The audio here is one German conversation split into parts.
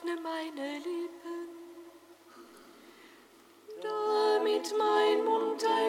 öffne meine Lippen, damit mein Mund ein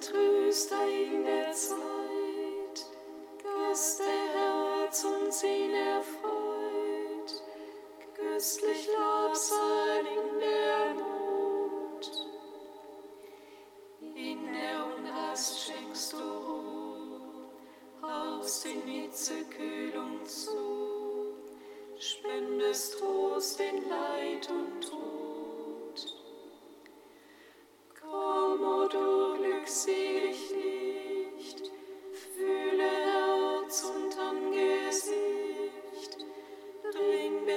Tröster in der Zeit, Gast der Herz uns ihn erfreut, köstlich in der Not. In der Unrast schenkst du Ruhe, hauchst in Hitze Kühlung zu, spendest Trost in Leid und Tod.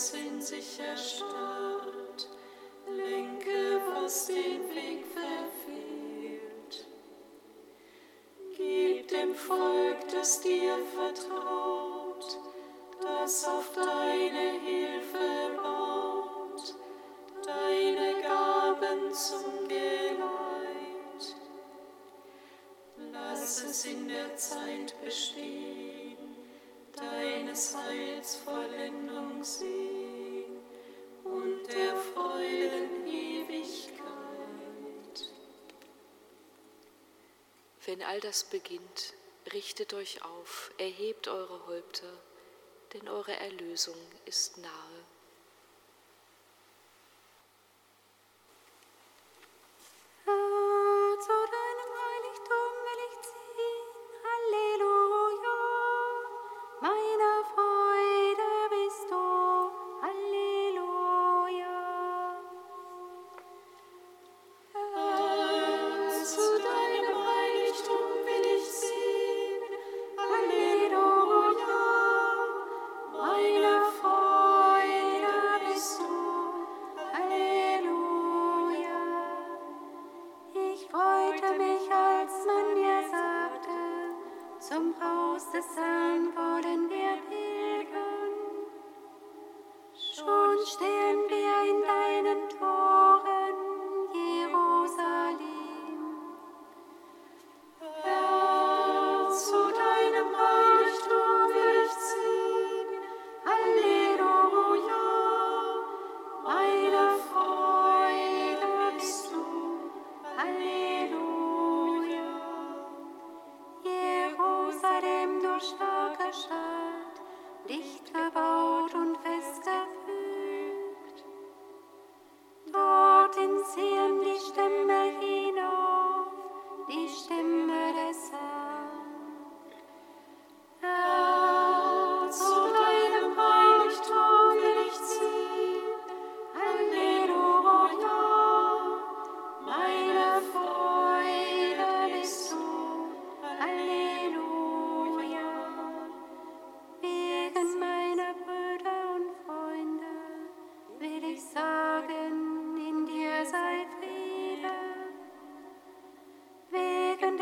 was in sich erstarrt, lenke, was den Weg verfehlt. Gib dem Volk, das dir vertraut, das auf deine Hilfe baut, deine Gaben zum Geleit. Lass es in der Zeit bestehen deines Heils Vollendung sehen. all das beginnt, richtet euch auf, erhebt eure Häupter, denn eure Erlösung ist nahe.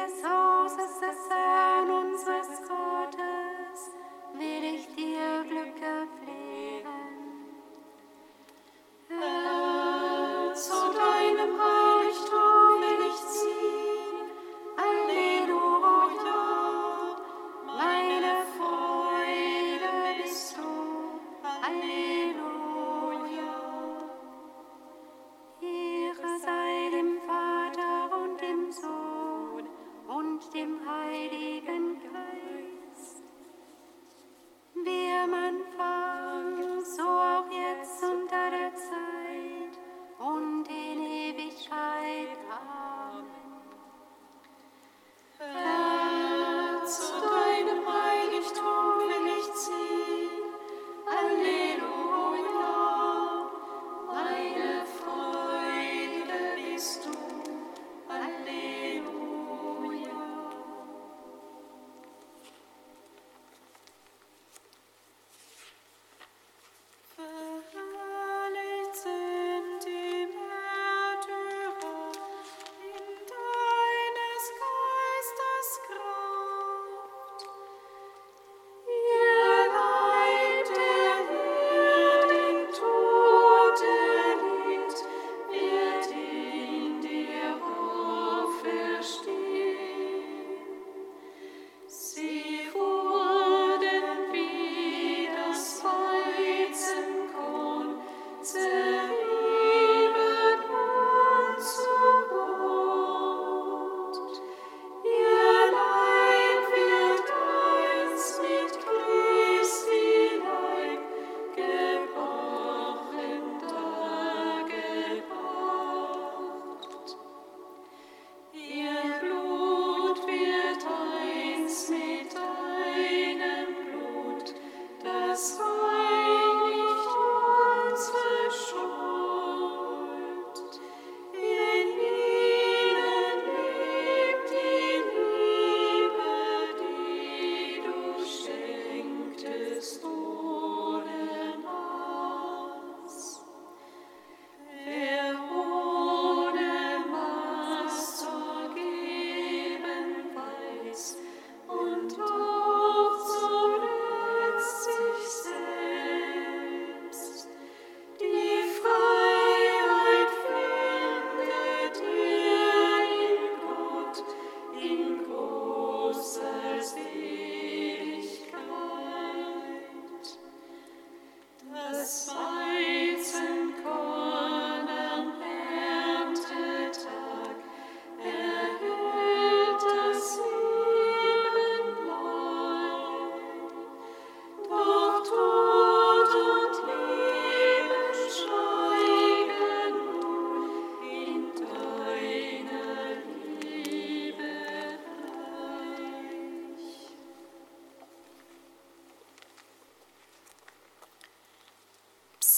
des Hauses des Herrn unseres Gottes will ich dir Glück pflegen. Herr, zu deinem Heil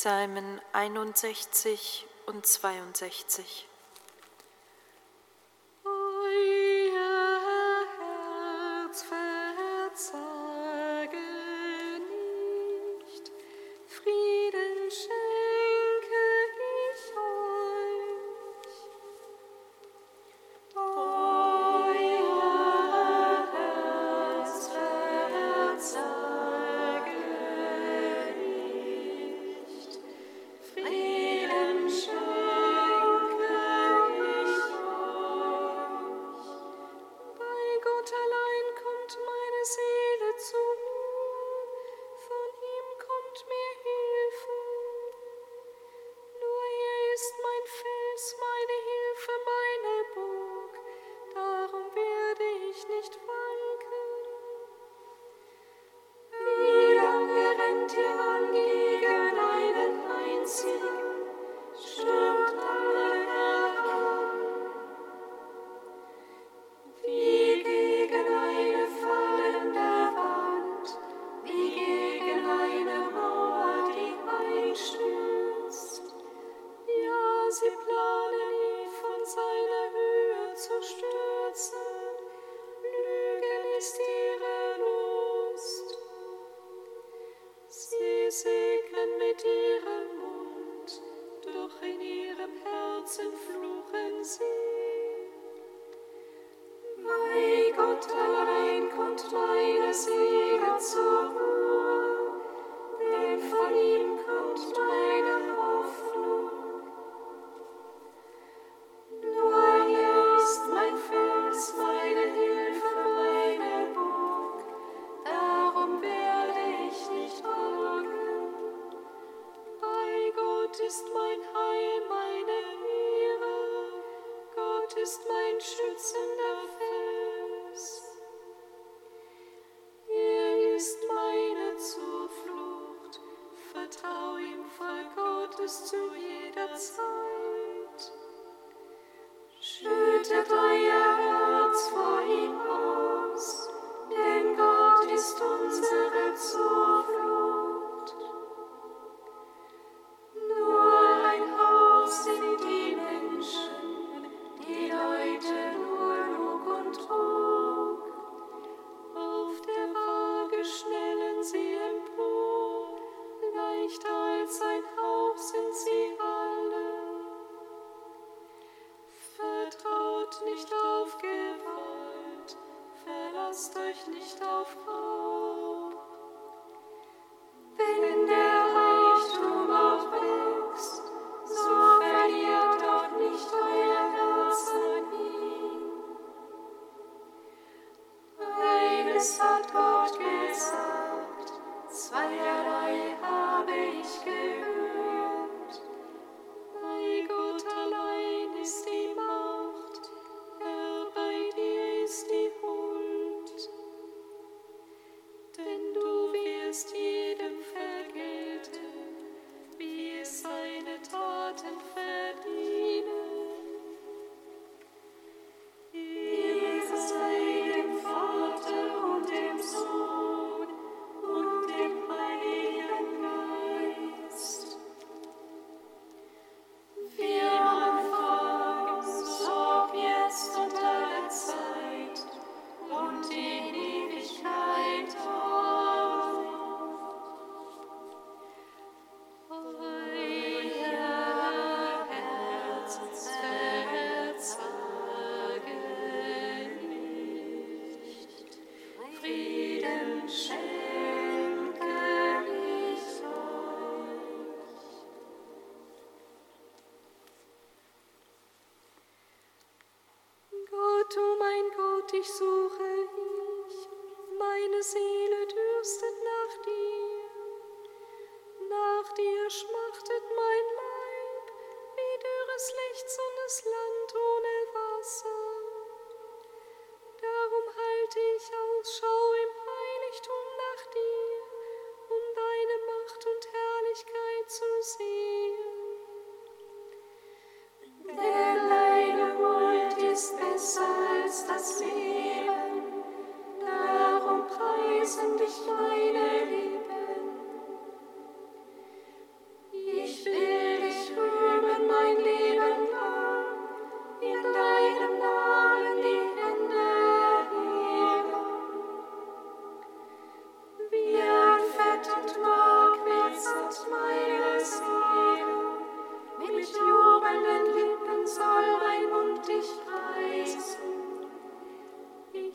Psalmen 61 und 62. ist mein schützender Fels. dich suche ich, meine Seele.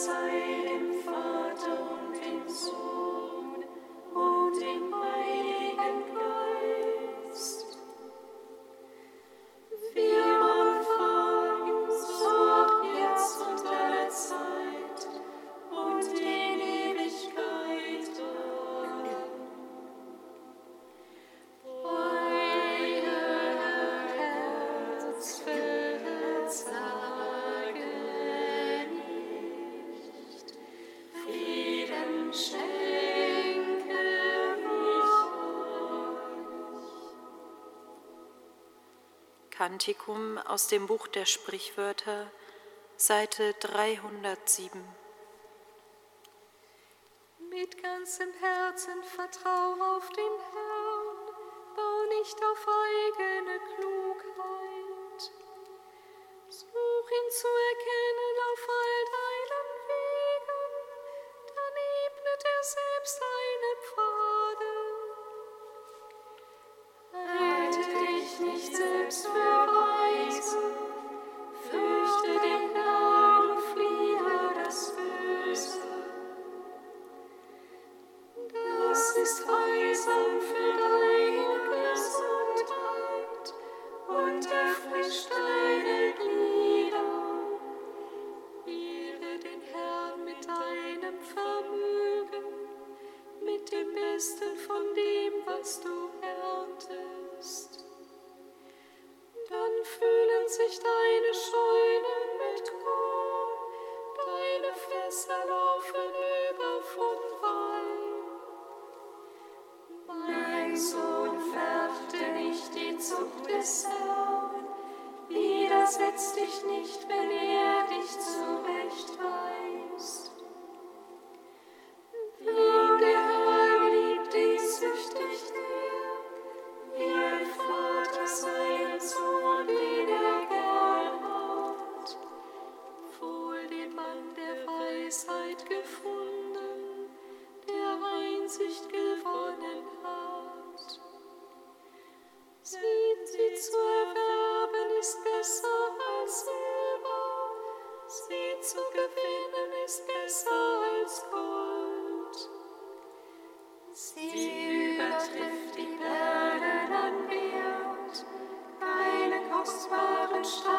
sei dem Vater und dem Sohn. Kantikum aus dem Buch der Sprichwörter, Seite 307. Mit ganzem Herzen vertrau auf den Herrn, bau nicht auf eigene Klugheit. Such ihn zu erkennen auf all deinen Wegen, dann ebnet er selbst deine Stern.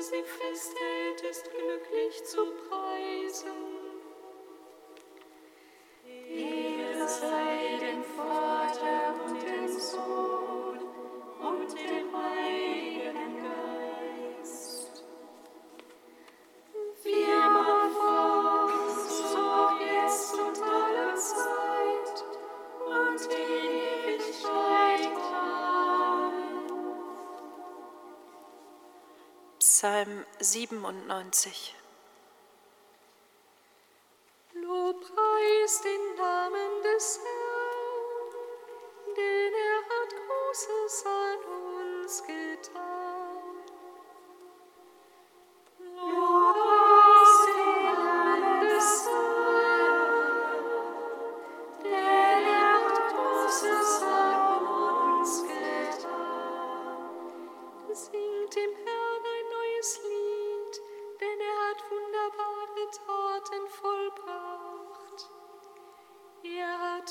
sie festhält, ist glücklich zu preisen. Ihr seid Psalm 97.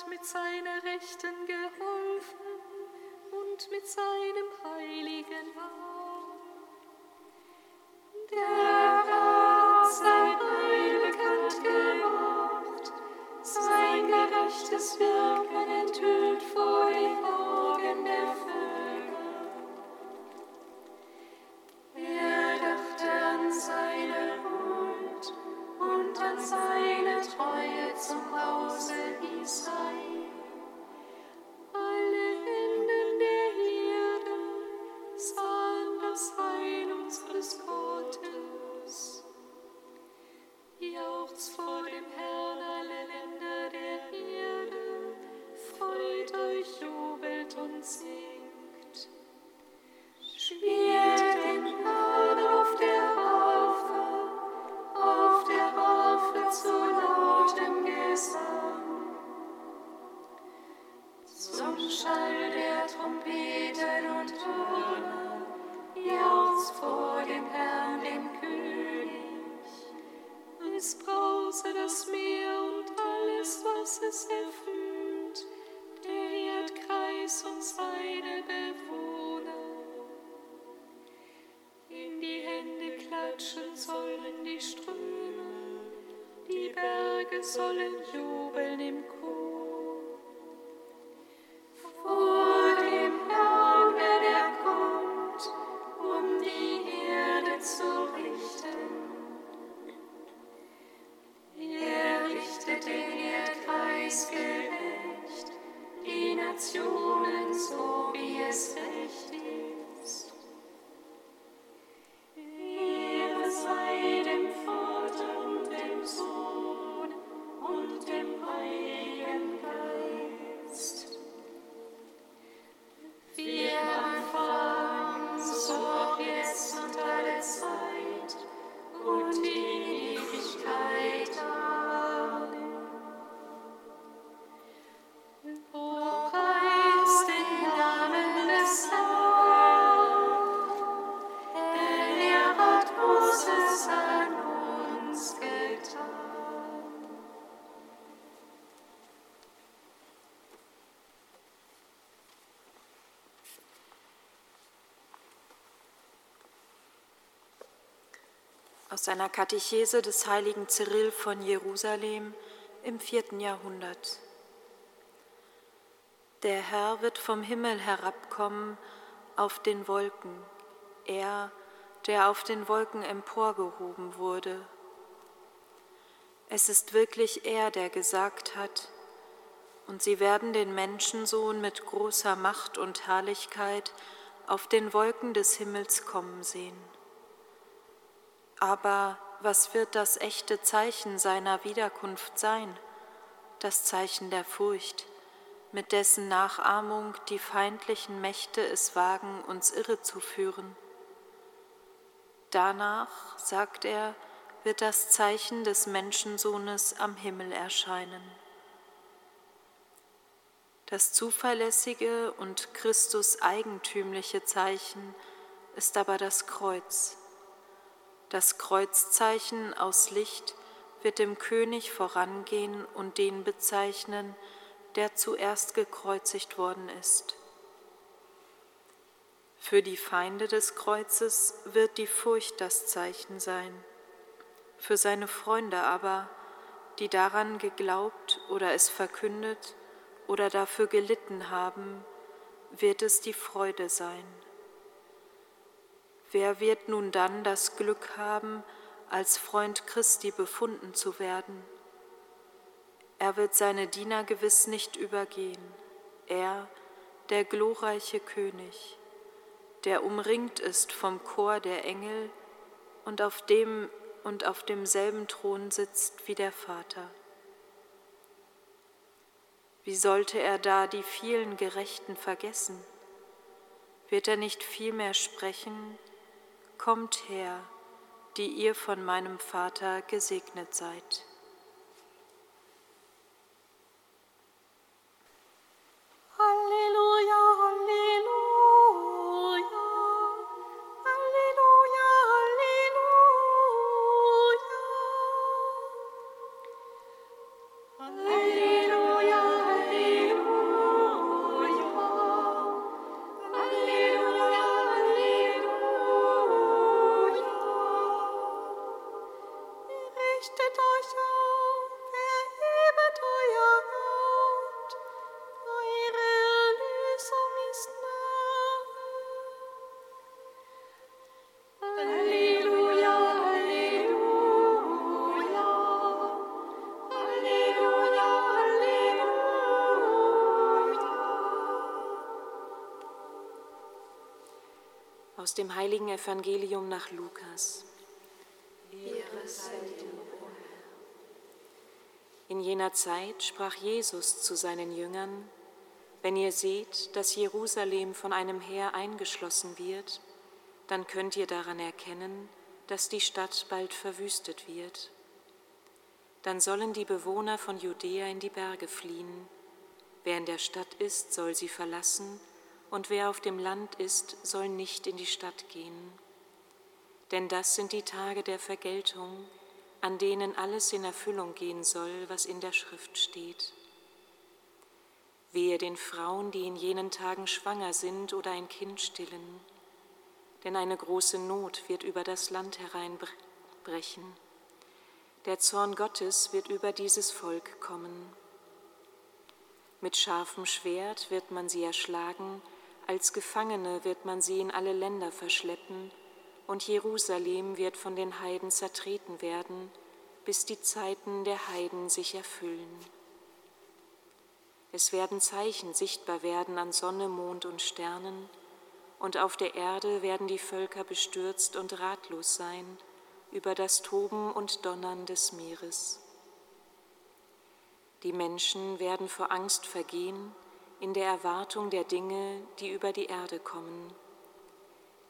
mit seiner Rechten geholfen und mit seinem heiligen Arm. Der hat sein Heil bekannt gemacht, sein gerechtes Wirken enthüllt vor den Augen der Frau. der Trompeten und Türme, jauchzt vor dem Herrn, dem König. Es brause das Meer und alles, was es erfüllt, der Erdkreis und seine Bewohner. In die Hände klatschen sollen die Ströme, die Berge sollen jubeln im Kopf. Aus einer Katechese des heiligen Cyril von Jerusalem im vierten Jahrhundert. Der Herr wird vom Himmel herabkommen auf den Wolken, er, der auf den Wolken emporgehoben wurde. Es ist wirklich er, der gesagt hat, und sie werden den Menschensohn mit großer Macht und Herrlichkeit auf den Wolken des Himmels kommen sehen. Aber was wird das echte Zeichen seiner Wiederkunft sein? Das Zeichen der Furcht, mit dessen Nachahmung die feindlichen Mächte es wagen, uns irre zu führen. Danach, sagt er, wird das Zeichen des Menschensohnes am Himmel erscheinen. Das zuverlässige und Christus eigentümliche Zeichen ist aber das Kreuz das Kreuzzeichen aus Licht wird dem König vorangehen und den bezeichnen, der zuerst gekreuzigt worden ist. Für die Feinde des Kreuzes wird die Furcht das Zeichen sein. Für seine Freunde aber, die daran geglaubt oder es verkündet oder dafür gelitten haben, wird es die Freude sein. Wer wird nun dann das Glück haben, als Freund Christi befunden zu werden? Er wird seine Diener gewiss nicht übergehen, er, der glorreiche König, der umringt ist vom Chor der Engel und auf dem und auf demselben Thron sitzt wie der Vater. Wie sollte er da die vielen Gerechten vergessen? Wird er nicht vielmehr sprechen, Kommt her, die ihr von meinem Vater gesegnet seid. Aus dem heiligen Evangelium nach Lukas. In jener Zeit sprach Jesus zu seinen Jüngern, wenn ihr seht, dass Jerusalem von einem Heer eingeschlossen wird, dann könnt ihr daran erkennen, dass die Stadt bald verwüstet wird. Dann sollen die Bewohner von Judäa in die Berge fliehen. Wer in der Stadt ist, soll sie verlassen und wer auf dem Land ist, soll nicht in die Stadt gehen. Denn das sind die Tage der Vergeltung, an denen alles in Erfüllung gehen soll, was in der Schrift steht. Wehe den Frauen, die in jenen Tagen schwanger sind oder ein Kind stillen, denn eine große Not wird über das Land hereinbrechen. Der Zorn Gottes wird über dieses Volk kommen. Mit scharfem Schwert wird man sie erschlagen, als Gefangene wird man sie in alle Länder verschleppen, und Jerusalem wird von den Heiden zertreten werden, bis die Zeiten der Heiden sich erfüllen. Es werden Zeichen sichtbar werden an Sonne, Mond und Sternen, und auf der Erde werden die Völker bestürzt und ratlos sein über das Toben und Donnern des Meeres. Die Menschen werden vor Angst vergehen, in der Erwartung der Dinge, die über die Erde kommen.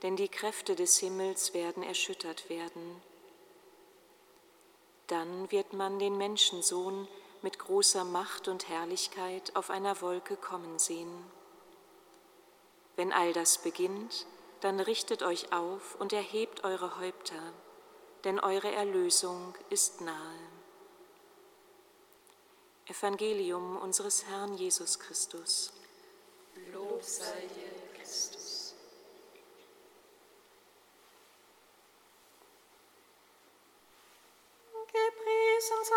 Denn die Kräfte des Himmels werden erschüttert werden. Dann wird man den Menschensohn mit großer Macht und Herrlichkeit auf einer Wolke kommen sehen. Wenn all das beginnt, dann richtet euch auf und erhebt eure Häupter, denn eure Erlösung ist nahe. Evangelium unseres Herrn Jesus Christus. Lob sei dir, Christus. Gepriesen sei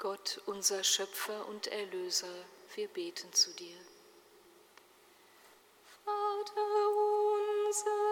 Gott, unser Schöpfer und Erlöser, wir beten zu dir. Vater unser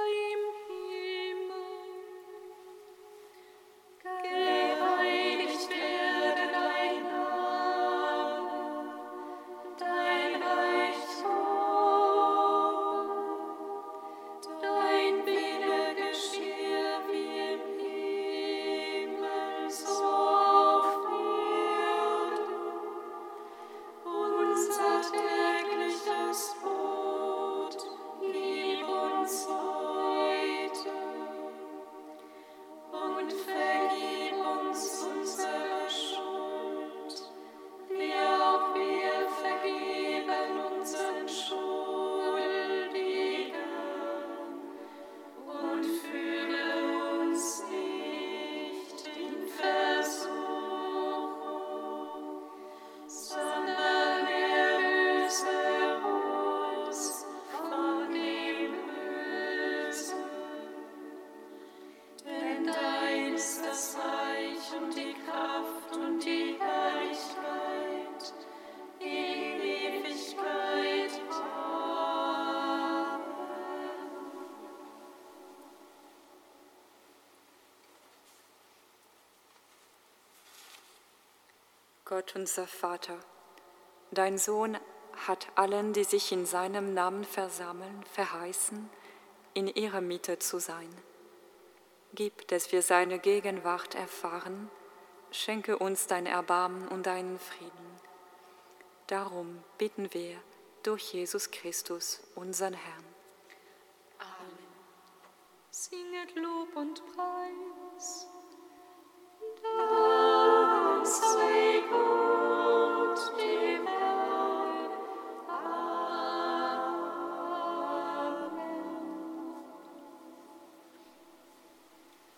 Gott unser Vater, dein Sohn hat allen, die sich in seinem Namen versammeln, verheißen, in ihrer Mitte zu sein. Gib, dass wir seine Gegenwart erfahren, schenke uns dein Erbarmen und deinen Frieden. Darum bitten wir durch Jesus Christus, unseren Herrn.